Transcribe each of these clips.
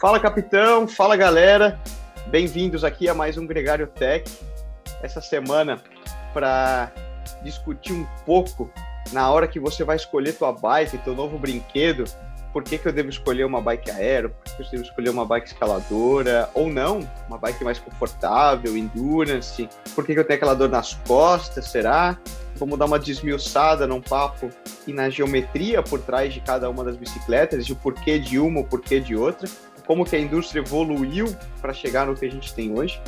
Fala capitão, fala galera, bem-vindos aqui a mais um Gregário Tech. Essa semana para discutir um pouco na hora que você vai escolher tua bike, teu novo brinquedo, por que, que eu devo escolher uma bike aero, por que eu devo escolher uma bike escaladora, ou não, uma bike mais confortável, endurance, por que, que eu tenho aquela dor nas costas, será? Vamos dar uma desmiuçada num papo e na geometria por trás de cada uma das bicicletas, e o porquê de uma, o porquê de outra como que a indústria evoluiu para chegar no que a gente tem hoje.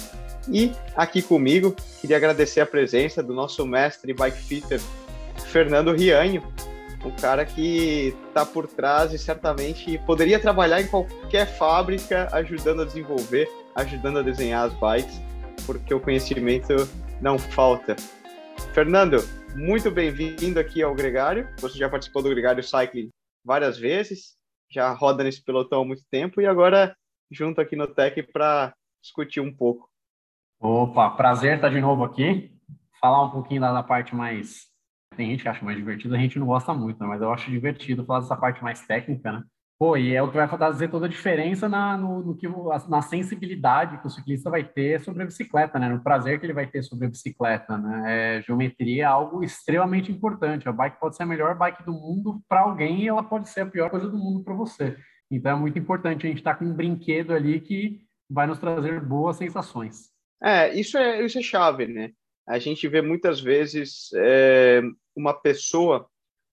E aqui comigo, queria agradecer a presença do nosso mestre bike fitter, Fernando Rianho, o cara que está por trás e certamente poderia trabalhar em qualquer fábrica ajudando a desenvolver, ajudando a desenhar as bikes, porque o conhecimento não falta. Fernando, muito bem-vindo aqui ao Gregário. Você já participou do Gregário Cycling várias vezes já roda nesse pelotão há muito tempo e agora junto aqui no Tech para discutir um pouco. Opa, prazer estar de novo aqui. Falar um pouquinho da, da parte mais. Tem gente que acha mais divertido, a gente não gosta muito, né? mas eu acho divertido falar dessa parte mais técnica, né? Pô, e é o que vai fazer toda a diferença na, no, no que, na sensibilidade que o ciclista vai ter sobre a bicicleta, né? No prazer que ele vai ter sobre a bicicleta, né? É, geometria é algo extremamente importante. A bike pode ser a melhor bike do mundo para alguém e ela pode ser a pior coisa do mundo para você. Então é muito importante a gente estar tá com um brinquedo ali que vai nos trazer boas sensações. É, isso é, isso é chave, né? A gente vê muitas vezes é, uma pessoa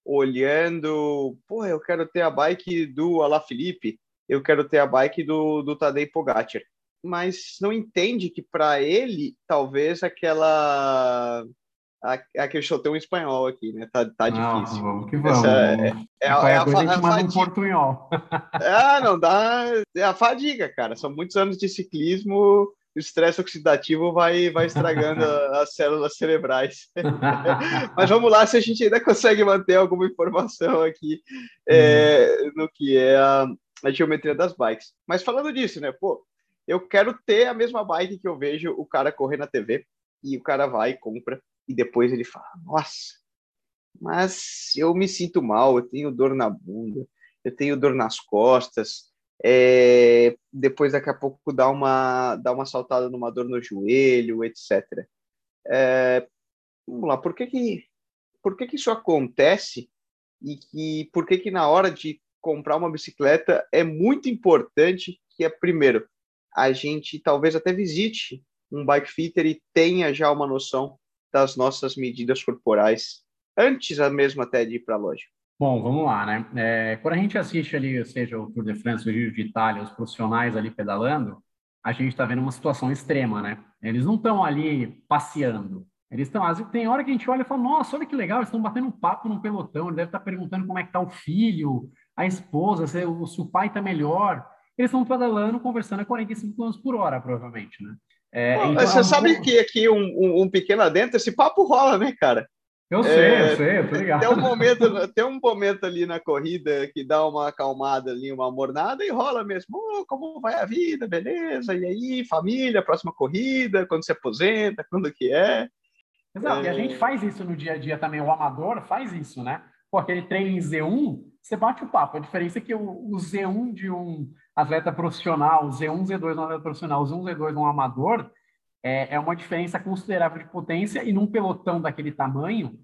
olhando, pô, eu quero ter a bike do Ala Felipe, eu quero ter a bike do, do Tadej Pogacar. Mas não entende que para ele, talvez aquela Aquele um espanhol aqui, né? Tá, tá difícil. vamos que vamos. é, é, é, a, é a, a, gente manda um portunhol. ah, não dá. É a fadiga, cara. São muitos anos de ciclismo o estresse oxidativo vai, vai estragando as células cerebrais. Mas vamos lá se a gente ainda consegue manter alguma informação aqui é, hum. no que é a, a, geometria das bikes. Mas falando disso, né? Pô, eu quero ter a mesma bike que eu vejo o cara correr na TV e o cara vai e compra e depois ele fala, nossa, mas eu me sinto mal, eu tenho dor na bunda, eu tenho dor nas costas, é, depois daqui a pouco dá uma, dá uma saltada numa dor no joelho, etc. É, vamos lá, por que que, por que que isso acontece e que, por que que na hora de comprar uma bicicleta é muito importante que é, primeiro, a gente talvez até visite um bike fitter e tenha já uma noção das nossas medidas corporais antes mesmo até de ir para a loja. Bom, vamos lá, né? É, quando a gente assiste ali, seja o Tour de France, o Giro de Itália, os profissionais ali pedalando, a gente está vendo uma situação extrema, né? Eles não estão ali passeando. Eles estão, tem hora que a gente olha e fala, nossa, olha que legal, eles estão batendo um papo num pelotão, ele deve estar tá perguntando como é que está o filho, a esposa, se, se o pai está melhor. Eles estão pedalando, conversando a 45 km por hora, provavelmente, né? É, Pô, então, você é sabe que aqui um, um, um pequeno adentro, esse papo rola, né, cara? Eu sei, é, eu sei, eu tô ligado. Tem um, momento, tem um momento ali na corrida que dá uma acalmada ali, uma mornada e rola mesmo. Oh, como vai a vida, beleza? E aí, família, próxima corrida, quando se aposenta, quando que é? Exato, é... e a gente faz isso no dia a dia também, o amador faz isso, né? Pô, aquele treino em Z1, você bate o papo. A diferença é que o, o Z1 de um atleta profissional, o Z1, Z2 de um atleta profissional, o Z1, Z2 de um amador, é, é uma diferença considerável de potência e num pelotão daquele tamanho,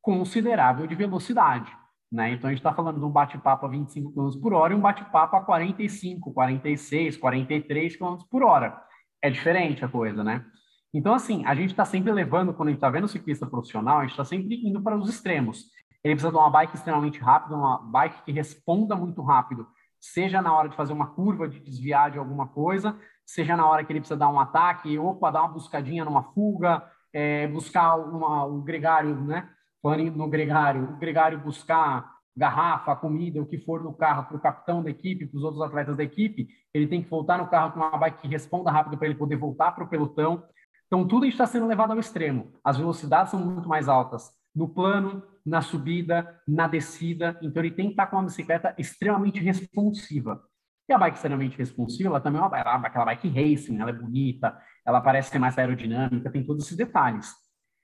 considerável de velocidade. Né? Então, a gente está falando de um bate-papo a 25 km por hora e um bate-papo a 45, 46, 43 km por hora. É diferente a coisa, né? Então, assim, a gente está sempre levando, quando a gente está vendo ciclista profissional, a gente está sempre indo para os extremos. Ele precisa de uma bike extremamente rápida, uma bike que responda muito rápido, seja na hora de fazer uma curva, de desviar de alguma coisa, seja na hora que ele precisa dar um ataque, opa, dar uma buscadinha numa fuga, é, buscar uma, o gregário, né? Falando no gregário, o gregário buscar garrafa, comida, o que for no carro para o capitão da equipe, para os outros atletas da equipe, ele tem que voltar no carro com uma bike que responda rápido para ele poder voltar para o pelotão. Então, tudo está sendo levado ao extremo. As velocidades são muito mais altas no plano, na subida, na descida. Então, ele tem que estar com uma bicicleta extremamente responsiva. E a bike extremamente responsiva, ela também é uma, ela, aquela bike racing, ela é bonita, ela parece ser mais aerodinâmica, tem todos esses detalhes.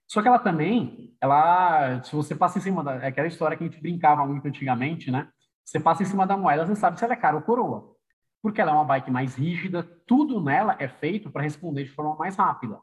Só que ela também, ela, se você passa em cima da, é aquela história que a gente brincava muito antigamente, né? Você passa em cima da moeda, você sabe se ela é cara ou coroa. Porque ela é uma bike mais rígida, tudo nela é feito para responder de forma mais rápida.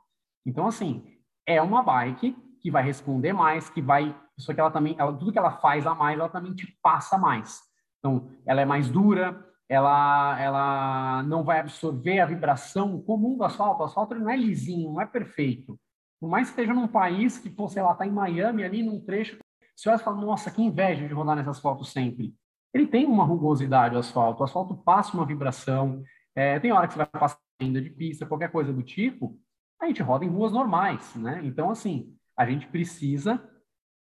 Então, assim, é uma bike que vai responder mais, que vai. Só que ela também, ela, tudo que ela faz a mais, ela também te passa mais. Então, ela é mais dura, ela, ela não vai absorver a vibração comum do asfalto. O asfalto não é lisinho, não é perfeito. Por mais que esteja num país que, pô, sei lá, tá em Miami, ali num trecho, você olha e fala, nossa, que inveja de rodar nesse asfalto sempre. Ele tem uma rugosidade, o asfalto. O asfalto passa uma vibração. É, tem hora que você vai passar ainda de pista, qualquer coisa do tipo, a gente roda em ruas normais, né? Então, assim, a gente precisa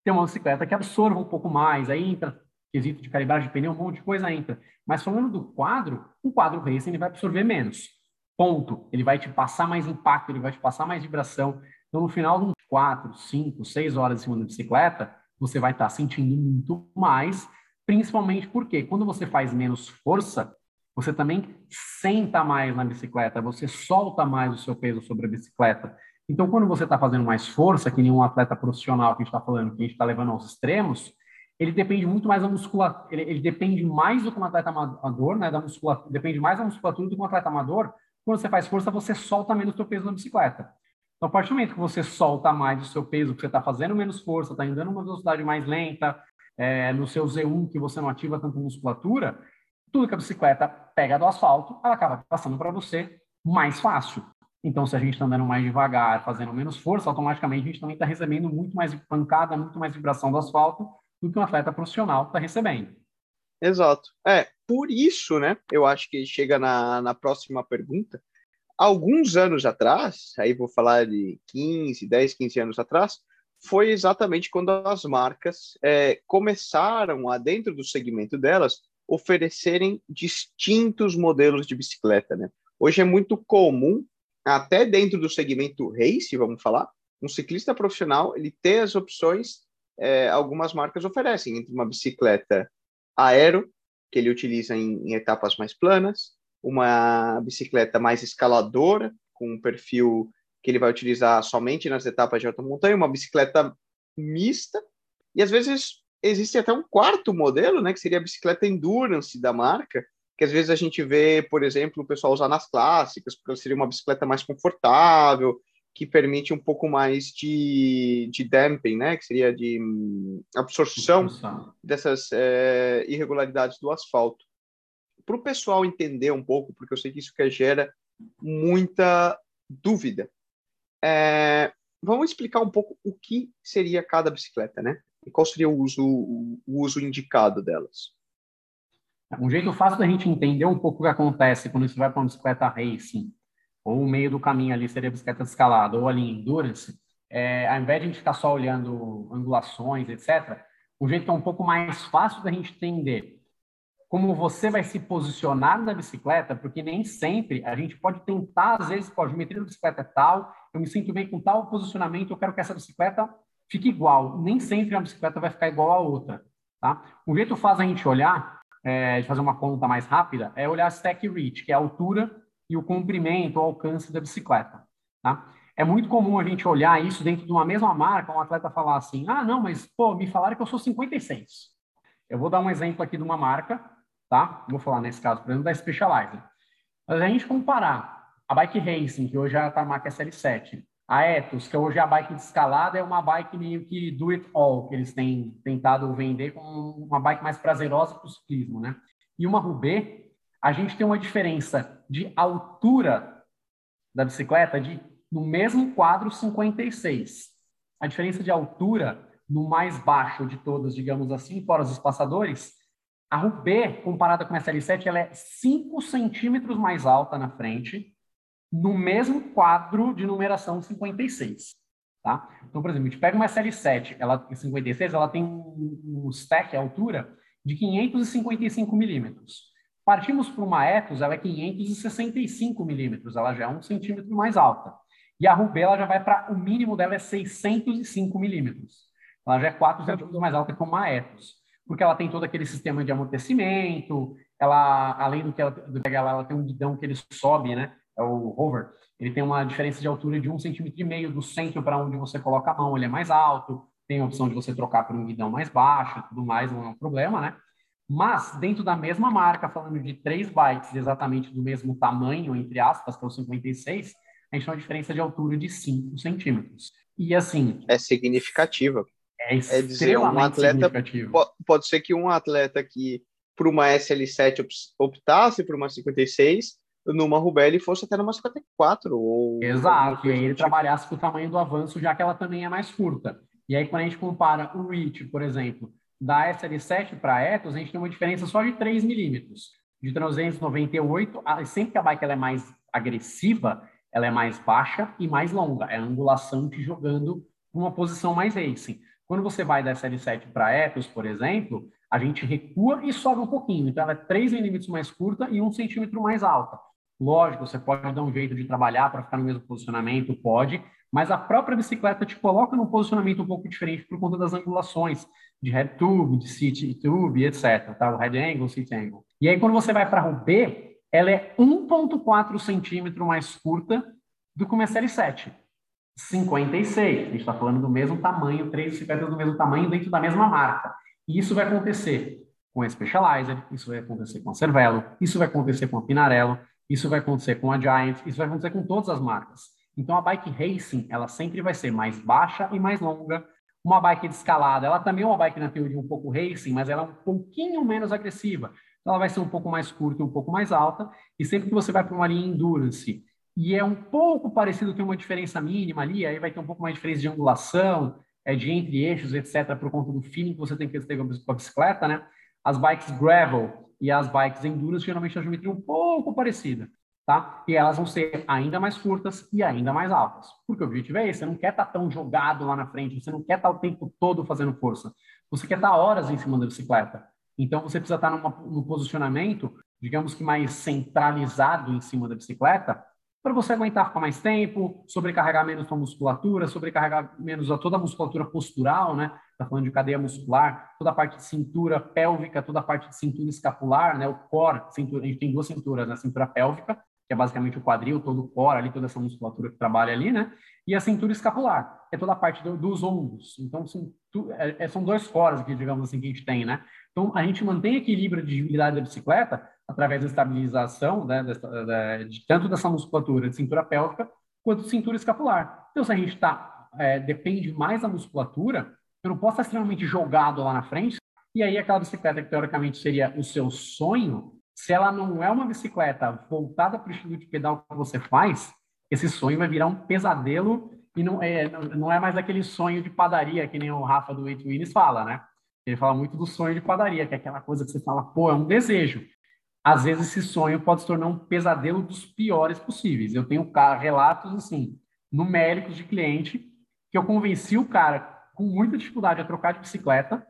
ter uma bicicleta que absorva um pouco mais. Aí entra quesito de calibragem de pneu, um monte de coisa entra. Mas falando do quadro, um quadro racing ele vai absorver menos. Ponto. Ele vai te passar mais impacto, ele vai te passar mais vibração. Então, no final de uns 4, 5, 6 horas em cima da bicicleta, você vai estar sentindo muito mais, principalmente porque quando você faz menos força, você também senta mais na bicicleta, você solta mais o seu peso sobre a bicicleta. Então, quando você está fazendo mais força, que nenhum atleta profissional que a gente está falando, que a gente está levando aos extremos, ele depende muito mais da musculatura, ele, ele, depende mais do que um atleta amador, né, da musculatura, depende mais da musculatura do que um atleta amador. Quando você faz força, você solta menos o seu peso na bicicleta. Então, a partir do momento que você solta mais o seu peso, que você está fazendo menos força, está andando uma velocidade mais lenta, é, no seu Z1, que você não ativa tanto musculatura, tudo que a bicicleta pega do asfalto, ela acaba passando para você mais fácil. Então, se a gente está andando mais devagar, fazendo menos força, automaticamente a gente também está recebendo muito mais pancada, muito mais vibração do asfalto, do que um atleta profissional está recebendo. Exato. É, por isso, né, eu acho que chega na, na próxima pergunta. Alguns anos atrás, aí vou falar de 15, 10, 15 anos atrás, foi exatamente quando as marcas é, começaram, a, dentro do segmento delas, oferecerem distintos modelos de bicicleta. Né? Hoje é muito comum, até dentro do segmento race, vamos falar, um ciclista profissional ele ter as opções é, algumas marcas oferecem, entre uma bicicleta aero, que ele utiliza em, em etapas mais planas, uma bicicleta mais escaladora, com um perfil que ele vai utilizar somente nas etapas de alta montanha, uma bicicleta mista, e às vezes existe até um quarto modelo, né, que seria a bicicleta endurance da marca, que às vezes a gente vê, por exemplo, o pessoal usar nas clássicas, porque seria uma bicicleta mais confortável, que permite um pouco mais de, de damping, né? Que seria de hum, absorção dessas é, irregularidades do asfalto. Para o pessoal entender um pouco, porque eu sei que isso que gera muita dúvida. É, vamos explicar um pouco o que seria cada bicicleta, né? E qual seria o uso, o uso indicado delas. Um jeito fácil da gente entender um pouco o que acontece quando você vai para uma bicicleta racing ou o meio do caminho ali seria bicicleta escalada, ou ali endurance, é, ao invés de a gente ficar só olhando angulações, etc., o jeito é um pouco mais fácil da gente entender como você vai se posicionar na bicicleta, porque nem sempre a gente pode tentar, às vezes, pô, a geometria da bicicleta é tal, eu me sinto bem com tal posicionamento, eu quero que essa bicicleta fique igual. Nem sempre a bicicleta vai ficar igual a outra. Tá? Um jeito fácil a gente olhar, é, de fazer uma conta mais rápida, é olhar a stack reach, que é a altura e o comprimento, o alcance da bicicleta. Tá? É muito comum a gente olhar isso dentro de uma mesma marca, um atleta falar assim, ah, não, mas, pô, me falaram que eu sou 56. Eu vou dar um exemplo aqui de uma marca, tá? Vou falar nesse caso, por exemplo, da Specialized. Mas a gente comparar a Bike Racing, que hoje é a marca SL7, a Ethos, que hoje é a bike de escalada, é uma bike meio que do it all, que eles têm tentado vender como uma bike mais prazerosa para o ciclismo, né? E uma Rubê, a gente tem uma diferença de altura da bicicleta de no mesmo quadro 56. A diferença de altura no mais baixo de todas, digamos assim, fora os espaçadores, a Rubê, comparada com a SL7, ela é 5 centímetros mais alta na frente, no mesmo quadro de numeração 56. Tá? Então, por exemplo, a gente pega uma SL7, ela 56, ela tem um stack, a altura, de 555 milímetros. Partimos para uma Ethos, ela é 565 milímetros, ela já é um centímetro mais alta. E a Rubê, ela já vai para, o mínimo dela é 605 milímetros. Ela já é 4 centímetros mais alta que uma Ethos, porque ela tem todo aquele sistema de amortecimento, ela, além do que ela, do que ela, ela tem um guidão que ele sobe, né? É o hover. Ele tem uma diferença de altura de um centímetro e meio do centro para onde você coloca a mão, ele é mais alto. Tem a opção de você trocar por um guidão mais baixo, tudo mais, não é um problema, né? Mas, dentro da mesma marca, falando de três bikes exatamente do mesmo tamanho, entre aspas, que é o 56, a gente tem uma diferença de altura de 5 centímetros. E assim. É significativa. É, é dizer, um atleta. Pode ser que um atleta que, por uma SL7, optasse por uma 56, numa Rubelli fosse até numa 54. Ou Exato, e aí ele tipo. trabalhasse com o tamanho do avanço, já que ela também é mais curta. E aí, quando a gente compara o reach, por exemplo, da SL7 para a Ethos, a gente tem uma diferença só de 3 milímetros. De 398, sempre que a bike ela é mais agressiva, ela é mais baixa e mais longa. É a angulação te jogando uma posição mais racing. Quando você vai da SL7 para a Ethos, por exemplo, a gente recua e sobe um pouquinho. Então, ela é 3 milímetros mais curta e 1 centímetro mais alta. Lógico, você pode dar um jeito de trabalhar para ficar no mesmo posicionamento, pode, mas a própria bicicleta te coloca num posicionamento um pouco diferente por conta das angulações de head tube, de seat tube, etc. Tá? O head angle, seat angle. E aí, quando você vai para Roubaix, ela é 1,4 centímetro mais curta do que uma SL7. 56. A gente está falando do mesmo tamanho, três bicicletas do mesmo tamanho dentro da mesma marca. E isso vai acontecer com a Specializer, isso vai acontecer com a Cervelo, isso vai acontecer com a Pinarello, isso vai acontecer com a Giant, isso vai acontecer com todas as marcas. Então a bike racing, ela sempre vai ser mais baixa e mais longa. Uma bike de escalada, ela também é uma bike na teoria um pouco racing, mas ela é um pouquinho menos agressiva. Então ela vai ser um pouco mais curta e um pouco mais alta. E sempre que você vai para uma linha endurance, e é um pouco parecido, tem uma diferença mínima ali, aí vai ter um pouco mais de diferença de angulação, é, de entre eixos, etc., por conta do feeling que você tem que ter com a bicicleta, né? As bikes gravel e as bikes endurance geralmente a geometria um pouco parecida tá? E elas vão ser ainda mais curtas e ainda mais altas. Porque o objetivo é esse, você não quer estar tá tão jogado lá na frente, você não quer estar tá o tempo todo fazendo força. Você quer estar tá horas em cima da bicicleta. Então você precisa estar numa, num posicionamento, digamos que mais centralizado em cima da bicicleta, para você aguentar ficar mais tempo, sobrecarregar menos sua musculatura, sobrecarregar menos a toda a musculatura postural, né? Tá falando de cadeia muscular, toda a parte de cintura pélvica, toda a parte de cintura escapular, né? O core, cintura, a gente tem duas cinturas, né? Cintura pélvica que é basicamente o quadril, todo o core ali, toda essa musculatura que trabalha ali, né? E a cintura escapular, que é toda a parte do, dos ombros. Então, são, é, é, são dois cores aqui, digamos assim, que a gente tem, né? Então, a gente mantém equilíbrio de agilidade da bicicleta através da estabilização, né, de, tanto dessa musculatura de cintura pélvica quanto de cintura escapular. Então, se a gente tá, é, depende mais da musculatura, eu não posso estar extremamente jogado lá na frente, e aí aquela bicicleta que teoricamente seria o seu sonho, se ela não é uma bicicleta voltada para o estilo de pedal que você faz, esse sonho vai virar um pesadelo e não é, não é mais aquele sonho de padaria que nem o Rafa do Eight Winners fala, né? Ele fala muito do sonho de padaria, que é aquela coisa que você fala, pô, é um desejo. Às vezes esse sonho pode se tornar um pesadelo dos piores possíveis. Eu tenho relatos, assim, numéricos de cliente que eu convenci o cara com muita dificuldade a trocar de bicicleta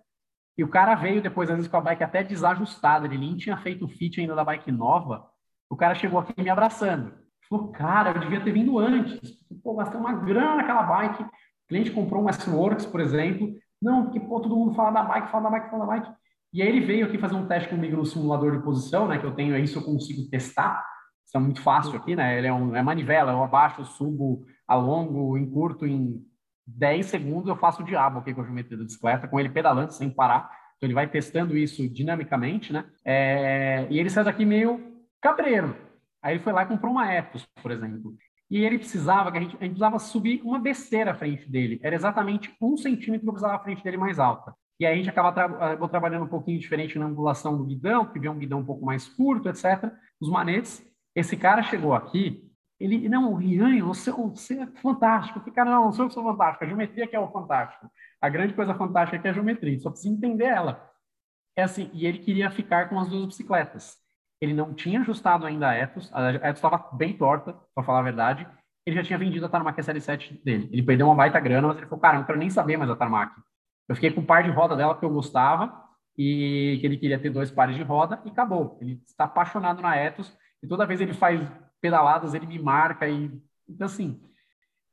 e o cara veio depois, às vezes, com a bike até desajustada. Ele nem tinha feito o fit ainda da bike nova. O cara chegou aqui me abraçando. Falou, cara, eu devia ter vindo antes. Pô, gastei uma grana naquela bike. O cliente comprou um S-Works, por exemplo. Não, porque, pô, todo mundo fala da bike, fala da bike, fala da bike. E aí ele veio aqui fazer um teste comigo no simulador de posição, né? Que eu tenho, isso eu consigo testar. Isso é muito fácil aqui, né? Ele é, um, é manivela, eu abaixo, eu subo, alongo, encurto em 10 segundos eu faço o diabo aqui com a geometria da bicicleta, com ele pedalando sem parar. Então ele vai testando isso dinamicamente, né? É, e ele saiu daqui meio cabreiro. Aí ele foi lá e comprou uma Ethos, por exemplo. E ele precisava, que a gente, a gente precisava subir uma besteira à frente dele. Era exatamente um centímetro que eu precisava à frente dele mais alta. E aí a gente acaba tra trabalhando um pouquinho diferente na angulação do guidão, que vem um guidão um pouco mais curto, etc. Os manetes. Esse cara chegou aqui, ele, não, Rian, você, você é fantástico. Eu falei, cara, não, não sou eu que sou fantástico. A geometria que é o fantástico. A grande coisa fantástica é que é a geometria. Só precisa entender ela. É assim, e ele queria ficar com as duas bicicletas. Ele não tinha ajustado ainda a Ethos. A Ethos estava bem torta, para falar a verdade. Ele já tinha vendido a Tarmac SL7 dele. Ele perdeu uma baita grana, mas ele falou, cara, não quero nem saber mais a Tarmac. Eu fiquei com um par de roda dela que eu gostava e que ele queria ter dois pares de roda e acabou. Ele está apaixonado na Ethos e toda vez ele faz pedaladas, ele me marca e então assim,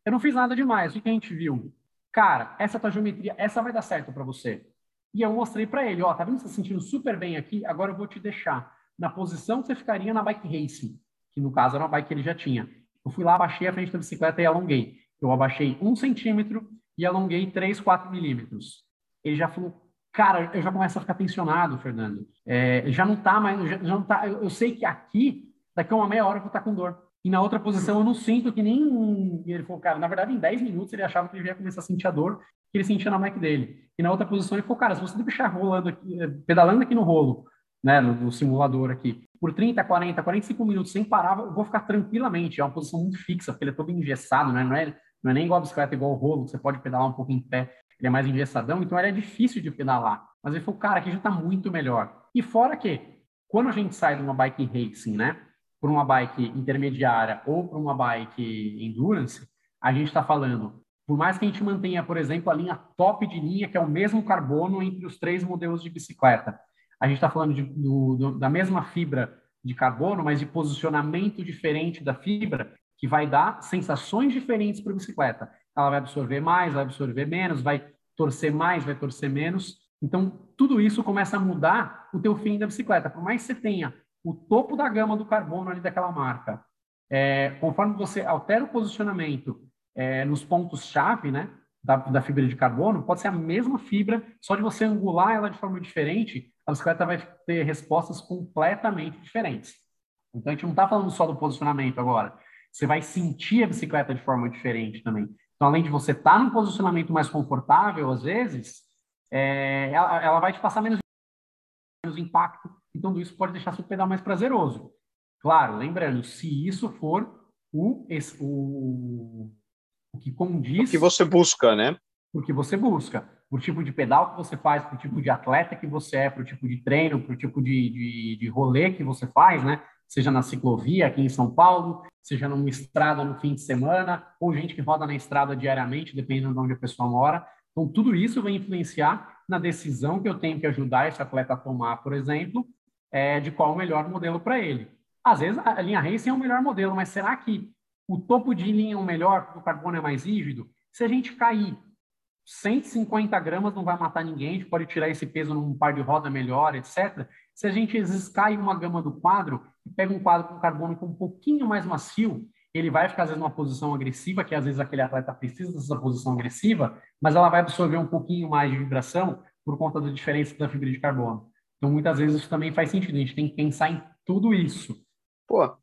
eu não fiz nada demais. O que a gente viu? Cara, essa tua geometria, essa vai dar certo para você. E eu mostrei para ele, ó, tá vendo você se sentindo super bem aqui? Agora eu vou te deixar na posição que você ficaria na bike racing, que no caso era uma bike que ele já tinha. Eu fui lá, abaixei a frente da bicicleta e alonguei. Eu abaixei um centímetro e alonguei 3, 4 milímetros. Ele já falou, cara, eu já começo a ficar tensionado, Fernando. É, já não tá mais, já, já não tá, eu, eu, sei que aqui, daqui a uma meia hora eu vou estar tá com dor. E na outra posição eu não sinto que nem. Ele falou, cara, na verdade, em 10 minutos ele achava que ele ia começar a sentir a dor que ele sentia na Mac dele. E na outra posição ele falou, cara, se você deixar rolando aqui, eh, pedalando aqui no rolo, né, no, no, simulador aqui, por 30, 40, 45 minutos sem parar, eu vou ficar tranquilamente. É uma posição muito fixa, porque ele é todo engessado, né? não, é, não é nem igual a bicicleta, igual o rolo, você pode pedalar um pouco em pé, ele é mais engessadão, então ele é difícil de pedalar. Mas ele falou, cara, aqui já está muito melhor. E fora que, quando a gente sai de uma bike racing, né, por uma bike intermediária ou para uma bike endurance, a gente está falando, por mais que a gente mantenha, por exemplo, a linha top de linha, que é o mesmo carbono entre os três modelos de bicicleta, a gente está falando de, do, do, da mesma fibra de carbono, mas de posicionamento diferente da fibra, que vai dar sensações diferentes para a bicicleta. Ela vai absorver mais, vai absorver menos, vai torcer mais, vai torcer menos. Então, tudo isso começa a mudar o teu fim da bicicleta. Por mais que você tenha o topo da gama do carbono ali daquela marca, é, conforme você altera o posicionamento é, nos pontos-chave, né, da, da, fibra de carbono, pode ser a mesma fibra, só de você angular ela de forma diferente, a bicicleta vai ter respostas completamente diferentes. Então, a gente não está falando só do posicionamento agora. Você vai sentir a bicicleta de forma diferente também. Então, além de você estar tá num posicionamento mais confortável, às vezes, é, ela, ela, vai te passar menos, menos impacto. Então, isso pode deixar seu pedal mais prazeroso. Claro, lembrando, se isso for o, o, o que condiz... O que você busca, né? O que você busca o tipo de pedal que você faz, o tipo de atleta que você é, para o tipo de treino, para o tipo de, de, de rolê que você faz, né? Seja na ciclovia aqui em São Paulo, seja numa estrada no fim de semana, ou gente que roda na estrada diariamente, dependendo de onde a pessoa mora. Então, tudo isso vai influenciar na decisão que eu tenho que ajudar esse atleta a tomar, por exemplo, é, de qual o melhor modelo para ele. Às vezes, a linha Racing é o melhor modelo, mas será que o topo de linha é o melhor porque o carbono é mais rígido? Se a gente cair 150 gramas não vai matar ninguém, a gente pode tirar esse peso num par de roda melhor, etc. Se a gente cai uma gama do quadro e pega um quadro com carbono um pouquinho mais macio, ele vai ficar às vezes numa posição agressiva, que às vezes aquele atleta precisa dessa posição agressiva, mas ela vai absorver um pouquinho mais de vibração por conta da diferença da fibra de carbono. Então, muitas vezes isso também faz sentido, a gente tem que pensar em tudo isso. Pô,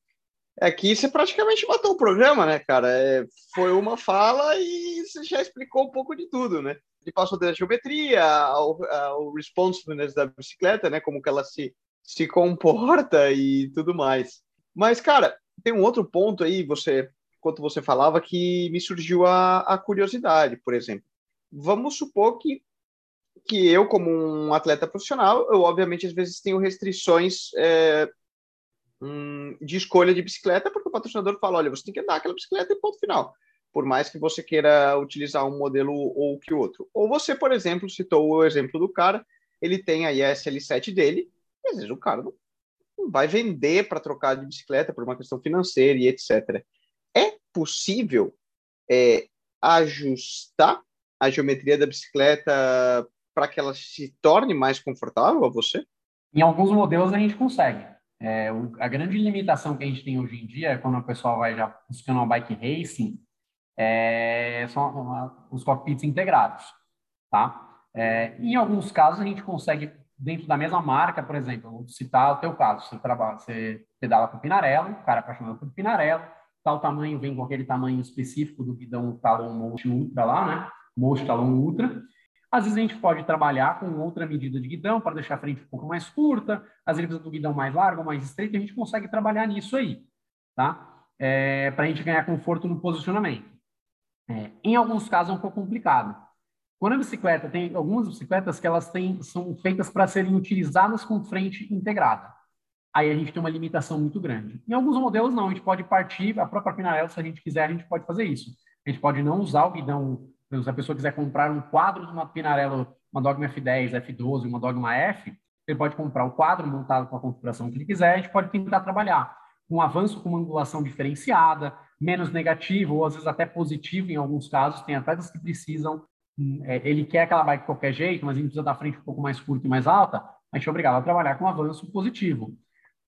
Aqui você praticamente matou o programa, né, cara? É, foi uma fala e você já explicou um pouco de tudo, né? Ele passou da geometria ao, ao responsiveness da bicicleta, né? Como que ela se, se comporta e tudo mais. Mas, cara, tem um outro ponto aí, você, enquanto você falava, que me surgiu a, a curiosidade, por exemplo. Vamos supor que, que eu, como um atleta profissional, eu obviamente às vezes tenho restrições é, hum, de escolha de bicicleta, porque o patrocinador fala: olha, você tem que andar aquela bicicleta e ponto final. Por mais que você queira utilizar um modelo ou que outro. Ou você, por exemplo, citou o exemplo do cara, ele tem a SL7 dele, e às vezes o cara não vai vender para trocar de bicicleta por uma questão financeira e etc. É possível é, ajustar a geometria da bicicleta para que ela se torne mais confortável a você? Em alguns modelos a gente consegue. É, a grande limitação que a gente tem hoje em dia, quando o pessoal vai já buscando uma bike racing, é, são uma, os cockpits integrados, tá? É, em alguns casos, a gente consegue, dentro da mesma marca, por exemplo, vou citar o teu caso, você, trabalha, você pedala com Pinarello, o cara é apaixonado por Pinarello, tal tamanho, vem com aquele tamanho específico do guidão Talon Motion Ultra lá, né? Motion Talon Ultra, às vezes a gente pode trabalhar com outra medida de guidão para deixar a frente um pouco mais curta, às vezes do guidão mais largo, mais estreito, a gente consegue trabalhar nisso aí, tá? É, para a gente ganhar conforto no posicionamento. É, em alguns casos é um pouco complicado. Quando a bicicleta tem algumas bicicletas que elas têm, são feitas para serem utilizadas com frente integrada. Aí a gente tem uma limitação muito grande. Em alguns modelos não, a gente pode partir, a própria Pinarello, se a gente quiser, a gente pode fazer isso. A gente pode não usar o guidão se a pessoa quiser comprar um quadro de uma Pinarello, uma Dogma F10, F12, uma Dogma F, ele pode comprar o quadro montado com a configuração que ele quiser, a gente pode tentar trabalhar um avanço com uma angulação diferenciada, menos negativo, ou às vezes até positivo em alguns casos. Tem atletas que precisam, hum, é, ele quer aquela bike de qualquer jeito, mas ele precisa da frente um pouco mais curta e mais alta, a gente é obrigado a trabalhar com um avanço positivo.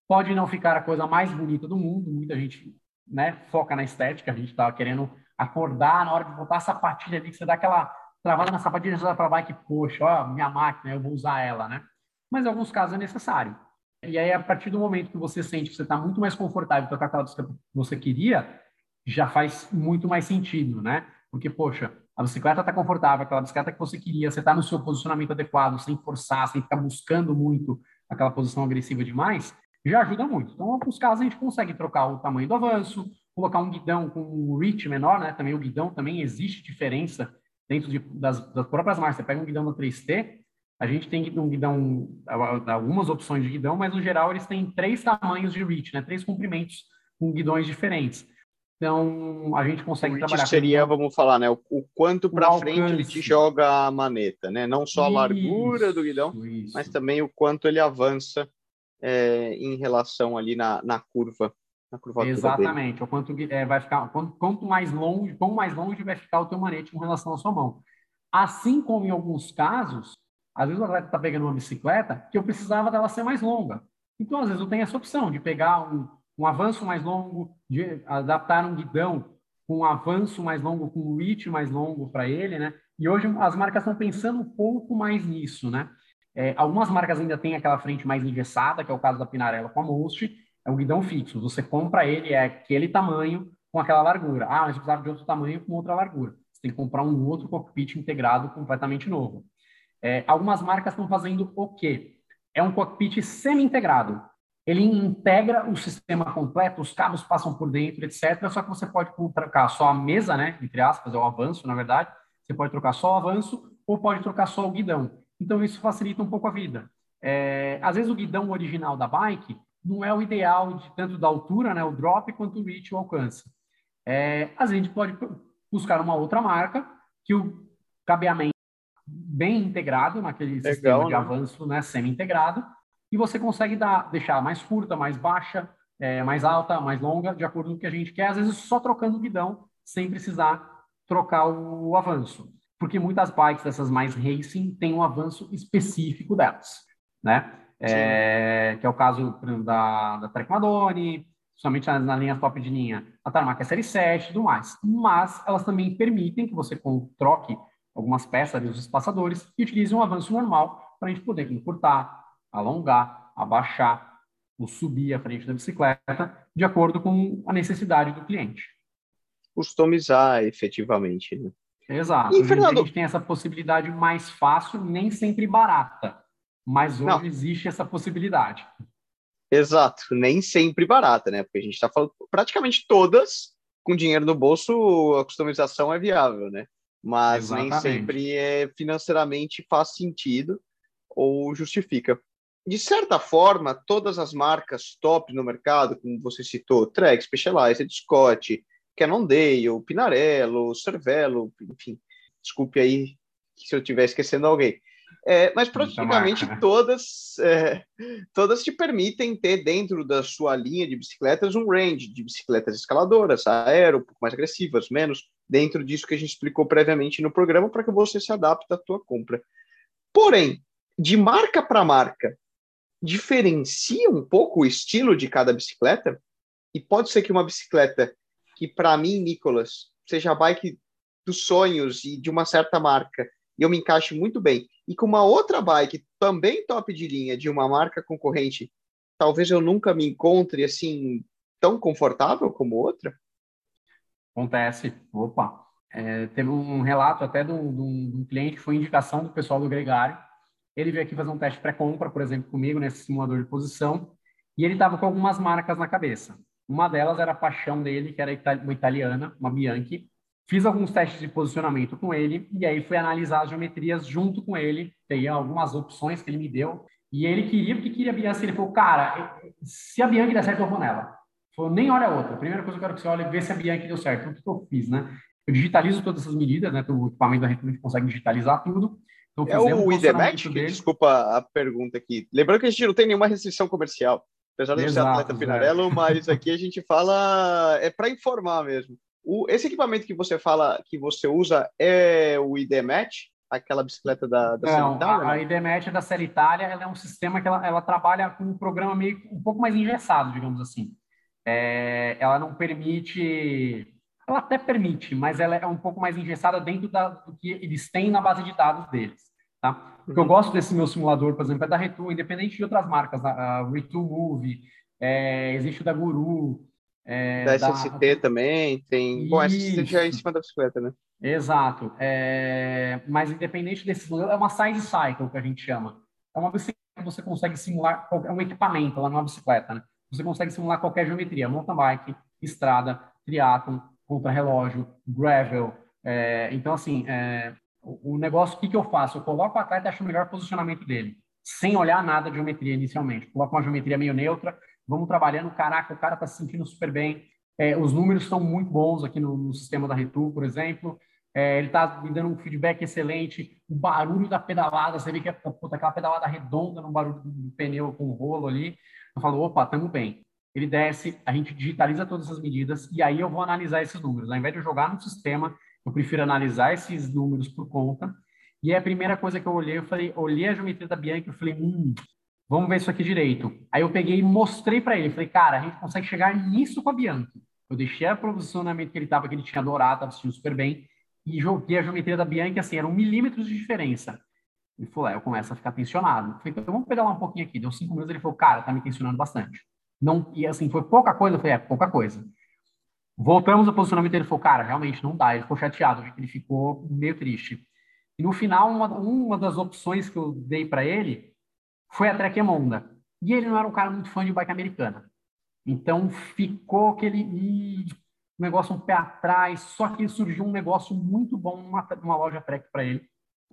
Pode não ficar a coisa mais bonita do mundo, muita gente né, foca na estética, a gente está querendo acordar na hora de botar a sapatilha ali, que você dá aquela travada na sapatilha para bike, poxa, ó, minha máquina, eu vou usar ela, né? Mas em alguns casos é necessário. E aí, a partir do momento que você sente que você está muito mais confortável com aquela bicicleta que você queria, já faz muito mais sentido, né? Porque, poxa, a bicicleta está confortável, aquela bicicleta que você queria, você está no seu posicionamento adequado, sem forçar, sem ficar buscando muito aquela posição agressiva demais, já ajuda muito. Então, em alguns casos, a gente consegue trocar o tamanho do avanço, colocar um guidão com um reach menor, né? Também o guidão também existe diferença dentro de, das, das, próprias marcas. Você pega um guidão da 3T, a gente tem um guidão, algumas opções de guidão, mas no geral eles têm três tamanhos de reach, né? Três comprimentos com guidões diferentes. Então, a gente consegue o trabalhar. seria, com... vamos falar, né? O, o quanto para frente ele te joga a maneta, né? Não só a largura do guidão, isso. mas também o quanto ele avança é, em relação ali na, na curva. Na curva Exatamente. O quanto é, vai ficar, quanto, quanto mais longe, quanto mais longe vai ficar o teu manete com relação à sua mão. Assim como em alguns casos, às vezes o atleta está pegando uma bicicleta que eu precisava dela ser mais longa. Então, às vezes, eu tenho essa opção de pegar um, um avanço mais longo, de adaptar um guidão com um avanço mais longo, com um reach mais longo para ele, né? E hoje as marcas estão pensando um pouco mais nisso, né? É, algumas marcas ainda têm aquela frente mais engessada, que é o caso da Pinarello com a Most, é um guidão fixo. Você compra ele, é aquele tamanho com aquela largura. Ah, mas precisava de outro tamanho com outra largura. Você tem que comprar um outro cockpit integrado completamente novo. É, algumas marcas estão fazendo o quê? É um cockpit semi-integrado ele integra o sistema completo, os cabos passam por dentro, etc. Só que você pode trocar só a mesa, né? Entre aspas, é o avanço, na verdade. Você pode trocar só o avanço ou pode trocar só o guidão. Então, isso facilita um pouco a vida. É, às vezes, o guidão original da bike não é o ideal de tanto da altura, né? O drop, quanto o reach, o alcance. É, a gente pode buscar uma outra marca que o cabeamento bem integrado naquele Legal, sistema de né? avanço, né? Semi-integrado e você consegue dar, deixar mais curta, mais baixa, é, mais alta, mais longa, de acordo com o que a gente quer, às vezes só trocando o guidão, sem precisar trocar o, o avanço. Porque muitas bikes dessas mais racing têm um avanço específico delas, né? É, que é o caso da, da Trek Madone, somente na, linha top de linha, a Tarmac é série 7 e tudo mais. Mas elas também permitem que você troque algumas peças dos espaçadores e utilize um avanço normal para a gente poder encurtar, alongar, abaixar ou subir à frente da bicicleta, de acordo com a necessidade do cliente. Customizar efetivamente. Né? Exato. E, Fernando... A gente tem essa possibilidade mais fácil, nem sempre barata, mas hoje Não. existe essa possibilidade. Exato, nem sempre barata, né? Porque a gente está falando praticamente todas com dinheiro no bolso, a customização é viável, né? Mas Exatamente. nem sempre é financeiramente faz sentido ou justifica de certa forma, todas as marcas top no mercado, como você citou, Trek, Specialized, Scott, Cannondale, Pinarello, Cervelo, enfim, desculpe aí se eu estiver esquecendo alguém. É, mas praticamente né? todas, é, todas te permitem ter dentro da sua linha de bicicletas um range de bicicletas escaladoras, aero, um pouco mais agressivas, menos, dentro disso que a gente explicou previamente no programa, para que você se adapte à tua compra. Porém, de marca para marca, diferencia um pouco o estilo de cada bicicleta? E pode ser que uma bicicleta que, para mim, Nicolas, seja a bike dos sonhos e de uma certa marca, e eu me encaixe muito bem, e com uma outra bike também top de linha de uma marca concorrente, talvez eu nunca me encontre assim tão confortável como outra? Acontece. Opa. É, teve um relato até de um cliente, foi indicação do pessoal do Gregário, ele veio aqui fazer um teste pré-compra, por exemplo, comigo, nesse simulador de posição, e ele estava com algumas marcas na cabeça. Uma delas era a paixão dele, que era uma italiana, uma Bianchi. Fiz alguns testes de posicionamento com ele, e aí fui analisar as geometrias junto com ele. Tem algumas opções que ele me deu, e ele queria, porque queria a Bianchi. Ele falou, cara, se a Bianchi der certo, eu vou nela. Falou, nem olha a outra. A primeira coisa que eu quero que você olhe é ver se a Bianchi deu certo. O que eu fiz, né? Eu digitalizo todas essas medidas, né? O equipamento da gente consegue digitalizar tudo. Então, é o IDMAT? Desculpa a pergunta aqui. Lembrando que a gente não tem nenhuma restrição comercial, apesar de ser atleta. Pinarello, mas aqui a gente fala é para informar mesmo. O, esse equipamento que você fala que você usa é o IDMAT? Aquela bicicleta da, da não, Itália? A, a IDMAT é da Série Itália, ela é um sistema que ela, ela trabalha com um programa meio um pouco mais engessado, digamos assim. É, ela não permite ela até permite, mas ela é um pouco mais engessada dentro da, do que eles têm na base de dados deles. Tá? O que eu uhum. gosto desse meu simulador, por exemplo, é da Retool, independente de outras marcas, a, a Retool Move, é, existe o da Guru. É, da SST da... também, tem. Isso. Bom, SST já é em cima da bicicleta, né? Exato. É... Mas independente desse é uma size cycle que a gente chama. É uma bicicleta que você consegue simular, é um equipamento, ela não é uma bicicleta, né? Você consegue simular qualquer geometria, mountain bike, estrada, triatlon, contra-relógio, gravel. É, então, assim, é, o, o, negócio, o que, que eu faço? Eu coloco o atleta e acho o melhor posicionamento dele, sem olhar nada de geometria inicialmente. Coloco uma geometria meio neutra, vamos trabalhando, caraca, o cara está se sentindo super bem, é, os números estão muito bons aqui no, no sistema da Retu, por exemplo, é, ele está me dando um feedback excelente, o barulho da pedalada, você vê que é puta, aquela pedalada redonda no barulho do pneu com o rolo ali, eu falo, opa, estamos bem. Ele desce, a gente digitaliza todas essas medidas e aí eu vou analisar esses números. Ao invés de eu jogar no sistema, eu prefiro analisar esses números por conta. E a primeira coisa que eu olhei, eu falei, olhei a geometria da Bianca e falei, hum, vamos ver isso aqui direito. Aí eu peguei e mostrei para ele, falei, cara, a gente consegue chegar nisso com a Bianca. Eu deixei o posicionamento que ele estava, que ele tinha adorado, estava assistindo super bem, e joguei a geometria da Bianca, assim, eram milímetros de diferença. Ele falou, é, eu começo a ficar tensionado. Falei, então vamos pedalar um pouquinho aqui. Deu cinco minutos, ele falou, cara, tá me tensionando bastante. Não, e assim, foi pouca coisa, eu falei, é, pouca coisa. Voltamos ao posicionamento dele, falou, cara, realmente não dá. Ele ficou chateado, ele ficou meio triste. E no final, uma, uma das opções que eu dei para ele foi a Trekemonda. E ele não era um cara muito fã de bike americana. Então ficou aquele um negócio um pé atrás, só que surgiu um negócio muito bom numa, numa loja Trek para ele.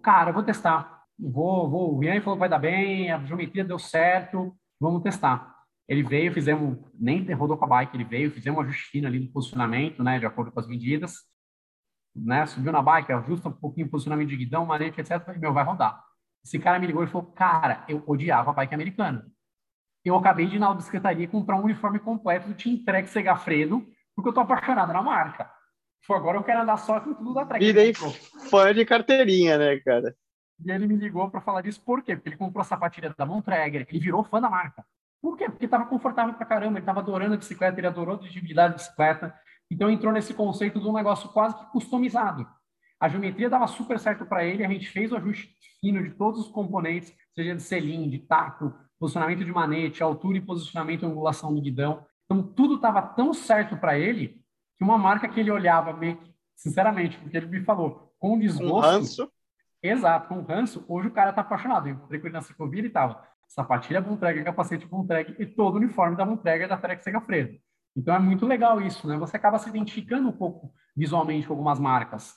Cara, vou testar. Vou, vou. O Ian falou vai dar bem, a geometria deu certo, vamos testar. Ele veio, fizemos, nem rodou com a bike, ele veio, fizemos um ajuste fino ali no posicionamento, né, de acordo com as medidas, né, subiu na bike, ajusta um pouquinho o posicionamento de guidão, manete, etc, falei, meu, vai rodar. Esse cara me ligou e falou, cara, eu odiava a bike americana. Eu acabei de ir na bicicletaria comprar um uniforme completo do Team Trek Segafredo, porque eu tô apaixonado na marca. Foi agora eu quero andar só com tudo da Trek. E daí, fã de carteirinha, né, cara? E ele me ligou para falar disso, por quê? Porque ele comprou a sapatilha da Montreger, ele virou fã da marca. Por quê? Porque estava confortável pra caramba, ele estava adorando a bicicleta, ele adorou a digibilidade da bicicleta. Então entrou nesse conceito de um negócio quase que customizado. A geometria dava super certo para ele, a gente fez o ajuste fino de todos os componentes, seja de selim, de taco, posicionamento de manete, altura e posicionamento e angulação do guidão. Então tudo estava tão certo para ele que uma marca que ele olhava meio sinceramente, porque ele me falou, com desgosto. Um ranço. Exato, com ranço. Hoje o cara tá apaixonado. Eu encontrei com ele na ciclovia e tava sapatilha Bontrager, capacete Bontrager e todo o uniforme da Bontrager da Trek Segafredo. Então é muito legal isso, né? Você acaba se identificando um pouco visualmente com algumas marcas.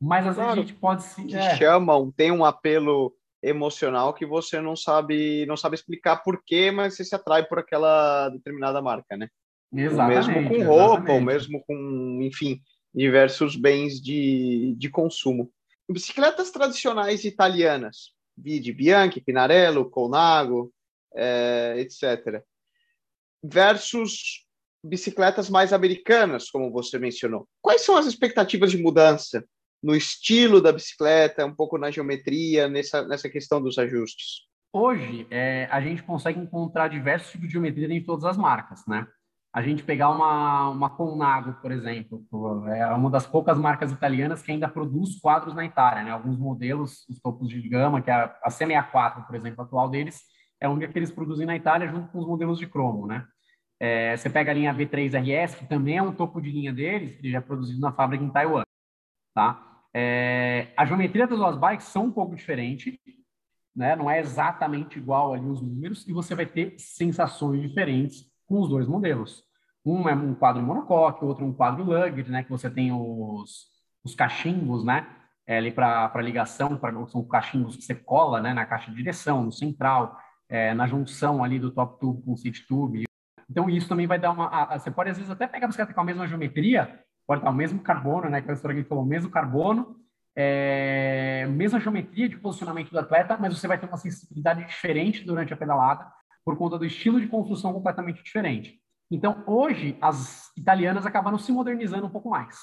Mas às claro, vezes a gente pode se. Que é. chamam, tem um apelo emocional que você não sabe não sabe explicar por quê, mas você se atrai por aquela determinada marca, né? Exatamente. O mesmo com roupa, ou mesmo com, enfim, diversos bens de, de consumo. Bicicletas tradicionais italianas, vide Bianchi, Pinarello, Colnago, é, etc. Versus bicicletas mais americanas, como você mencionou. Quais são as expectativas de mudança no estilo da bicicleta, um pouco na geometria, nessa, nessa questão dos ajustes? Hoje, é, a gente consegue encontrar diversos tipos de geometria em todas as marcas, né? a gente pegar uma, uma Colnago, por exemplo, é uma das poucas marcas italianas que ainda produz quadros na Itália, né? Alguns modelos, os topos de gama, que é a, a C64, por exemplo, atual deles, é a única que eles produzem na Itália junto com os modelos de cromo, né? É, você pega a linha V3 RS, que também é um topo de linha deles, que já é produzido na fábrica em Taiwan, tá? É, a geometria das duas bikes são um pouco diferente, né? Não é exatamente igual ali os números, e você vai ter sensações diferentes com os dois modelos. Um é um quadro monocoque, outro um quadro luggage, né? Que você tem os, os cachimbos, né? É, ali para ligação, pra, são cachimbos que você cola, né? Na caixa de direção, no central, é, na junção ali do top tube com o seat tube. Então isso também vai dar uma... A, você pode às vezes até pegar a bicicleta com a mesma geometria, pode estar o mesmo carbono, né? Que a história que falou, o mesmo carbono, é, mesma geometria de posicionamento do atleta, mas você vai ter uma sensibilidade diferente durante a pedalada por conta do estilo de construção completamente diferente. Então, hoje, as italianas acabam se modernizando um pouco mais,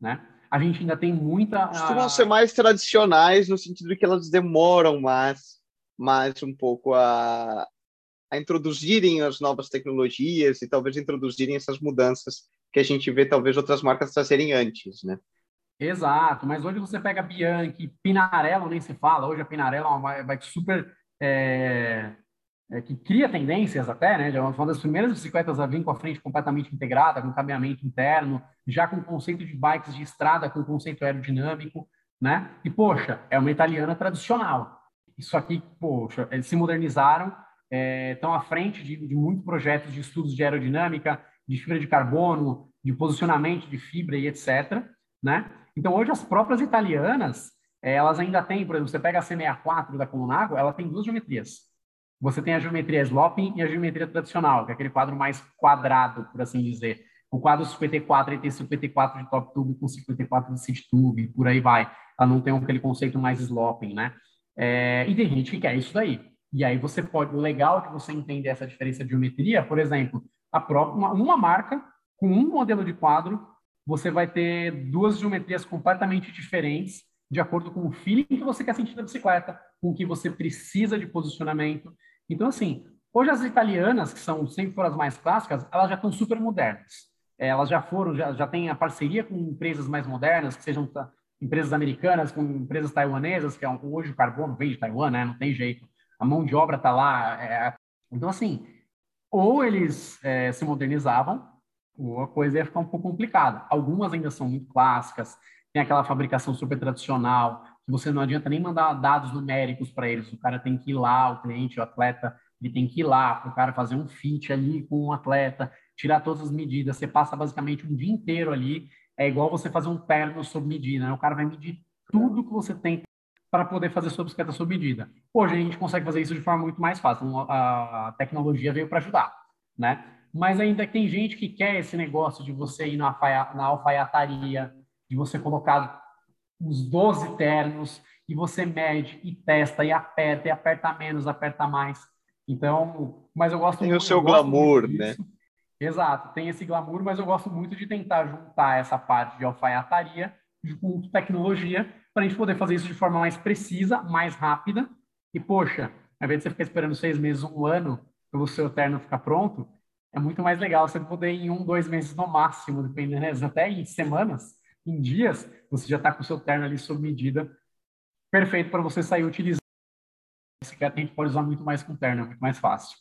né? A gente ainda tem muita... Costumam ser mais tradicionais no sentido de que elas demoram mais, mais um pouco a, a introduzirem as novas tecnologias e talvez introduzirem essas mudanças que a gente vê talvez outras marcas trazerem antes, né? Exato, mas hoje você pega Bianchi, Pinarello nem se fala, hoje a Pinarello é uma bike super é, é, que cria tendências até, né? É uma das primeiras bicicletas a vir com a frente completamente integrada, com cabeamento interno, já com conceito de bikes de estrada, com conceito aerodinâmico, né? E, poxa, é uma italiana tradicional. Isso aqui, poxa, eles se modernizaram, é, estão à frente de, de muitos projetos de estudos de aerodinâmica, de fibra de carbono, de posicionamento de fibra e etc., né? Então, hoje, as próprias italianas, elas ainda têm, por exemplo, você pega a C64 da Colnago, ela tem duas geometrias você tem a geometria sloping e a geometria tradicional, que é aquele quadro mais quadrado, por assim dizer. O quadro 54 ele tem 54 de top tube com 54 de seed tube, por aí vai. Ela não tem aquele conceito mais sloping, né? É, e tem gente que quer isso daí. E aí você pode, o legal é que você entender essa diferença de geometria, por exemplo, a própria, uma, uma marca com um modelo de quadro, você vai ter duas geometrias completamente diferentes, de acordo com o feeling que você quer sentir da bicicleta, com o que você precisa de posicionamento. Então, assim, hoje as italianas, que são sempre foram as mais clássicas, elas já estão super modernas. É, elas já foram, já, já têm a parceria com empresas mais modernas, que sejam empresas americanas com empresas taiwanesas, que é hoje o carbono vem de Taiwan, né? Não tem jeito. A mão de obra está lá. É... Então, assim, ou eles é, se modernizavam, ou a coisa ia ficar um pouco complicada. Algumas ainda são muito clássicas, tem aquela fabricação super tradicional, que você não adianta nem mandar dados numéricos para eles. O cara tem que ir lá, o cliente, o atleta, ele tem que ir lá para o cara fazer um fit ali com um atleta, tirar todas as medidas. Você passa basicamente um dia inteiro ali. É igual você fazer um terno sob medida. Né? O cara vai medir tudo que você tem para poder fazer sua bicicleta sob medida. Hoje a gente consegue fazer isso de forma muito mais fácil. Então, a tecnologia veio para ajudar, né? Mas ainda tem gente que quer esse negócio de você ir na, na alfaiataria, de você colocar uns 12 ternos, e você mede e testa e aperta, e aperta menos, aperta mais. Então, mas eu gosto Tem muito, o seu glamour, né? Exato, tem esse glamour, mas eu gosto muito de tentar juntar essa parte de alfaiataria com tecnologia para a gente poder fazer isso de forma mais precisa, mais rápida. E, poxa, ao invés de você ficar esperando seis meses, um ano para o seu terno ficar pronto, é muito mais legal você poder em um, dois meses no máximo, dependendo, né? até em semanas, em dias, você já está com o seu terno ali sob medida, perfeito para você sair utilizando. Bicicleta a gente pode usar muito mais com terno, é muito mais fácil.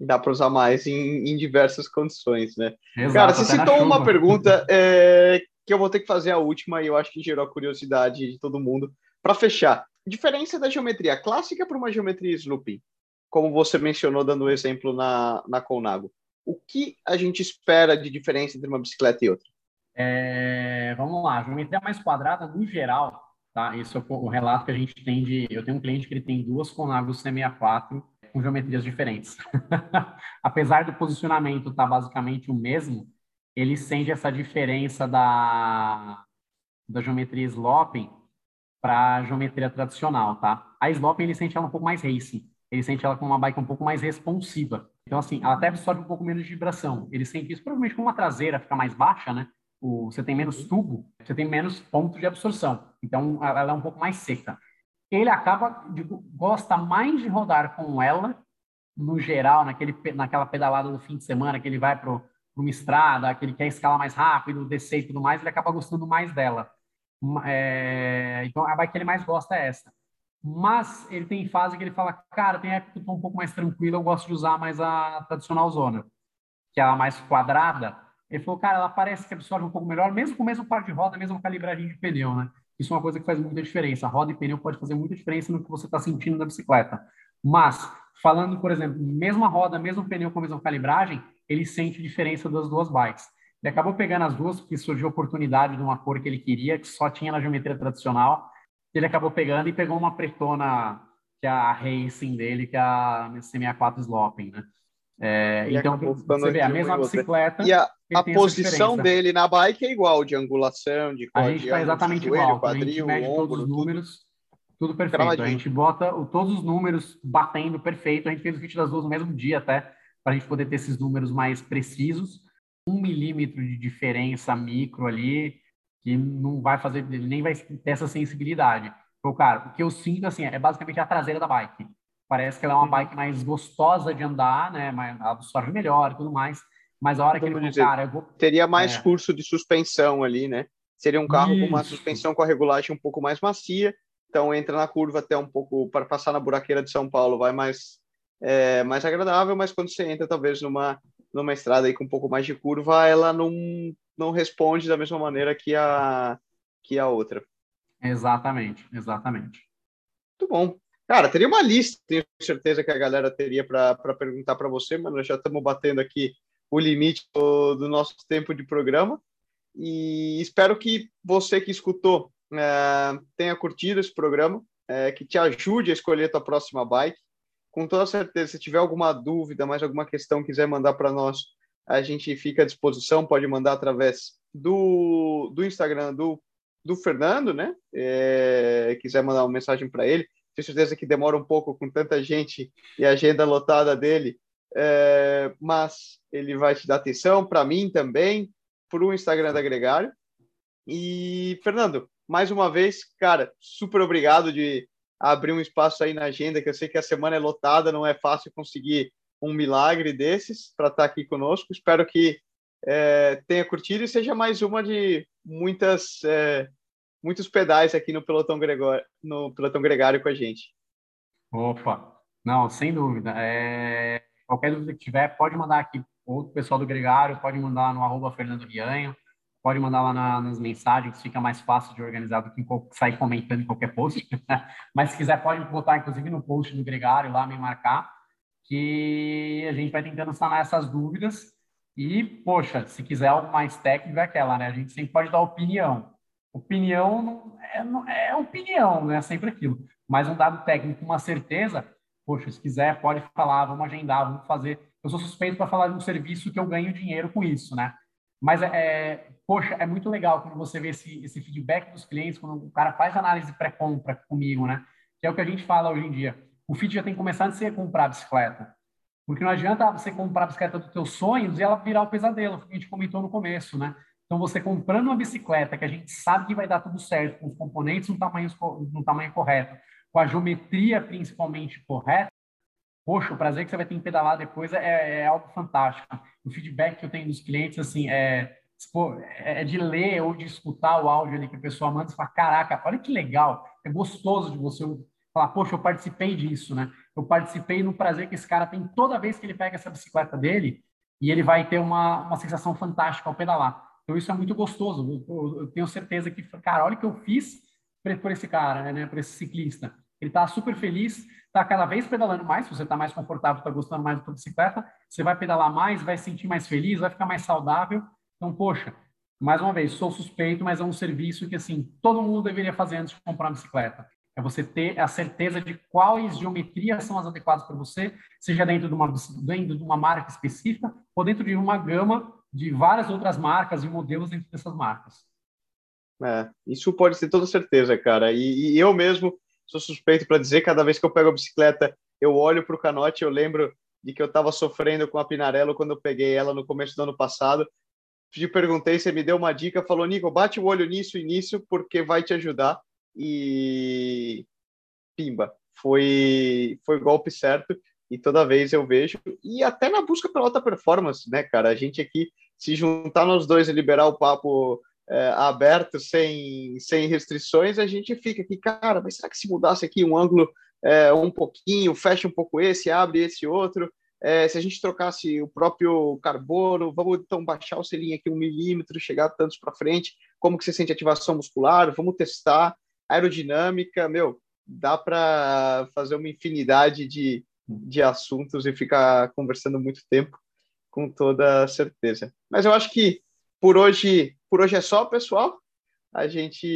Dá para usar mais em, em, diversas condições, né? Exato, Cara, você citou uma pergunta é, que eu vou ter que fazer a última e eu acho que gerou a curiosidade de todo mundo. Para fechar, diferença da geometria clássica para uma geometria slooping, como você mencionou dando o exemplo na, na Colnago. O que a gente espera de diferença entre uma bicicleta e outra? É, vamos lá, geometria mais quadrada, no geral, tá? Isso é o relato que a gente tem de. Eu tenho um cliente que ele tem duas Conagos C64 com geometrias diferentes. Apesar do posicionamento estar tá basicamente o mesmo, ele sente essa diferença da, da geometria sloping para a geometria tradicional, tá? A sloping ele sente ela um pouco mais racing, ele sente ela com uma bike um pouco mais responsiva. Então, assim, ela até absorve um pouco menos de vibração. Ele sente isso provavelmente com uma traseira fica mais baixa, né? o, você tem menos tubo, você tem menos ponto de absorção. Então, ela é um pouco mais seca. Ele acaba, de, gosta mais de rodar com ela, no geral, naquele, naquela pedalada do fim de semana, que ele vai para uma estrada, que ele quer escalar mais rápido, descer e tudo mais, ele acaba gostando mais dela. É, então, a bike que ele mais gosta é essa. Mas ele tem fase que ele fala, cara, tem época que eu tô um pouco mais tranquilo, eu gosto de usar mais a tradicional zona, que é a mais quadrada, ele falou, cara, ela parece que absorve um pouco melhor, mesmo com o mesmo par de roda, mesmo calibragem de pneu, né? Isso é uma coisa que faz muita diferença. A roda e pneu pode fazer muita diferença no que você está sentindo na bicicleta. Mas, falando, por exemplo, mesma roda, mesmo pneu com a mesma calibragem, ele sente diferença das duas bikes. Ele acabou pegando as duas, porque surgiu a oportunidade de uma cor que ele queria, que só tinha na geometria tradicional. Ele acabou pegando e pegou uma pretona, que é a Racing dele, que é a C64 Sloping, né? É, então, você vê, a mesma bicicleta. E a, a posição dele na bike é igual, de angulação, de A gente está exatamente joelho, igual. Quadril, a gente mede ombro, todos os números, tudo, tudo perfeito. A gente bota o, todos os números batendo perfeito. A gente fez o kit das duas no mesmo dia até, para a gente poder ter esses números mais precisos. Um milímetro de diferença micro ali, que não vai fazer, nem vai ter essa sensibilidade. Então, cara, o que eu sinto, assim, é basicamente a traseira da bike. Parece que ela é uma uhum. bike mais gostosa de andar, né? Mais, absorve melhor e tudo mais. Mas a hora que ele cara, eu vou... Teria mais é. curso de suspensão ali, né? Seria um carro Isso. com uma suspensão com a regulagem um pouco mais macia, então entra na curva até um pouco para passar na buraqueira de São Paulo, vai mais é, mais agradável, mas quando você entra talvez numa numa estrada aí com um pouco mais de curva, ela não não responde da mesma maneira que a que a outra. Exatamente, exatamente. Muito bom. Cara, teria uma lista, tenho certeza que a galera teria para perguntar para você, mas nós já estamos batendo aqui o limite do, do, nosso tempo de programa. E espero que você que escutou é, tenha curtido esse programa, é, que te ajude a escolher a tua próxima bike. Com toda certeza, se tiver alguma dúvida, mais alguma questão quiser mandar para nós, a gente fica à disposição. Pode mandar através do, do Instagram do, do Fernando, né? É, quiser mandar uma mensagem para ele tenho certeza que demora um pouco com tanta gente e a agenda lotada dele, é, mas ele vai te dar atenção, para mim também, para o Instagram da Gregário. E, Fernando, mais uma vez, cara, super obrigado de abrir um espaço aí na agenda, que eu sei que a semana é lotada, não é fácil conseguir um milagre desses para estar tá aqui conosco. Espero que é, tenha curtido e seja mais uma de muitas é, muitos pedais aqui no pelotão, Gregório, no pelotão gregário com a gente. Opa, não, sem dúvida. É... Qualquer dúvida que tiver, pode mandar aqui ou o pessoal do Gregário, pode mandar no arroba Fernando Rianho, pode mandar lá na, nas mensagens, fica mais fácil de organizar do que sair comentando em qualquer post. Mas se quiser, pode botar, inclusive, no post do Gregário lá, me marcar, que a gente vai tentando sanar essas dúvidas. E, poxa, se quiser algo mais técnico, é aquela, né? A gente sempre pode dar opinião opinião é, não, é opinião, né? Sempre aquilo. Mas um dado técnico, uma certeza, poxa, se quiser, pode falar, vamos agendar, vamos fazer. Eu sou suspeito para falar de um serviço que eu ganho dinheiro com isso, né? Mas, é, é, poxa, é muito legal quando você vê esse, esse feedback dos clientes, quando o cara faz análise pré-compra comigo, né? Que é o que a gente fala hoje em dia. O feed já tem que começar antes de você comprar a bicicleta. Porque não adianta você comprar a bicicleta dos teus sonhos e ela virar o pesadelo, que a gente comentou no começo, né? Então, você comprando uma bicicleta que a gente sabe que vai dar tudo certo, com os componentes no tamanho, no tamanho correto, com a geometria principalmente correta, poxa, o prazer que você vai ter em pedalar depois é, é algo fantástico. O feedback que eu tenho dos clientes, assim, é, é de ler ou de escutar o áudio ali que a pessoa manda e fala, caraca, olha que legal, é gostoso de você falar, poxa, eu participei disso, né? Eu participei no prazer que esse cara tem toda vez que ele pega essa bicicleta dele e ele vai ter uma, uma sensação fantástica ao pedalar. Então isso é muito gostoso. Eu, eu tenho certeza que, cara, olha o que eu fiz por esse cara, né, por esse ciclista. Ele está super feliz, está cada vez pedalando mais. Se você está mais confortável, está gostando mais da sua bicicleta, você vai pedalar mais, vai se sentir mais feliz, vai ficar mais saudável. Então, poxa, mais uma vez, sou suspeito, mas é um serviço que assim todo mundo deveria fazer antes de comprar uma bicicleta. É você ter a certeza de quais geometrias são as adequadas para você, seja dentro de uma dentro de uma marca específica ou dentro de uma gama de várias outras marcas e modelos dentro dessas marcas. É, isso pode ter toda certeza, cara. E, e eu mesmo sou suspeito para dizer, cada vez que eu pego a bicicleta, eu olho para o canote, eu lembro de que eu estava sofrendo com a Pinarello quando eu peguei ela no começo do ano passado. Te perguntei, você me deu uma dica, falou, Nico, bate o olho nisso e nisso, porque vai te ajudar. E pimba, foi, foi golpe certo e toda vez eu vejo, e até na busca pela alta performance, né, cara? A gente aqui, se juntar nós dois e liberar o papo é, aberto, sem, sem restrições, a gente fica aqui, cara, mas será que se mudasse aqui um ângulo é, um pouquinho, fecha um pouco esse, abre esse outro, é, se a gente trocasse o próprio carbono, vamos então baixar o selinho aqui um milímetro, chegar tantos para frente, como que você sente ativação muscular, vamos testar aerodinâmica, meu, dá para fazer uma infinidade de, de assuntos e ficar conversando muito tempo, com toda certeza. Mas eu acho que por hoje, por hoje é só, pessoal. A gente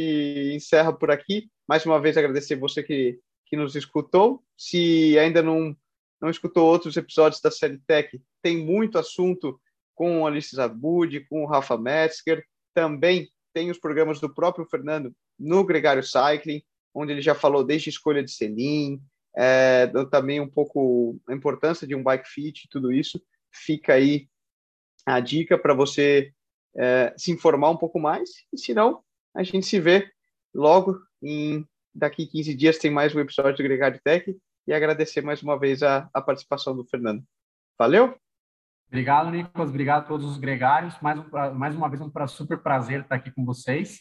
encerra por aqui. Mais uma vez agradecer você que, que nos escutou. Se ainda não não escutou outros episódios da série Tech, tem muito assunto com a Alice Zabud, com o Rafa Metzger. Também tem os programas do próprio Fernando no Gregário Cycling, onde ele já falou desde escolha de selim, é, também um pouco a importância de um bike fit, tudo isso. Fica aí a dica para você é, se informar um pouco mais, e se não, a gente se vê logo em daqui 15 dias tem mais um episódio do Gregário Tech e agradecer mais uma vez a, a participação do Fernando. Valeu? Obrigado, Nicolas. Obrigado a todos os gregários. Mais, um, mais uma vez, um super prazer estar aqui com vocês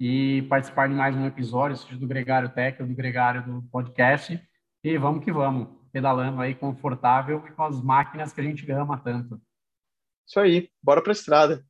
e participar de mais um episódio, seja do Gregário Tech ou do Gregário do podcast. E vamos que vamos, pedalando aí confortável e com as máquinas que a gente ama tanto. Isso aí, bora para a estrada.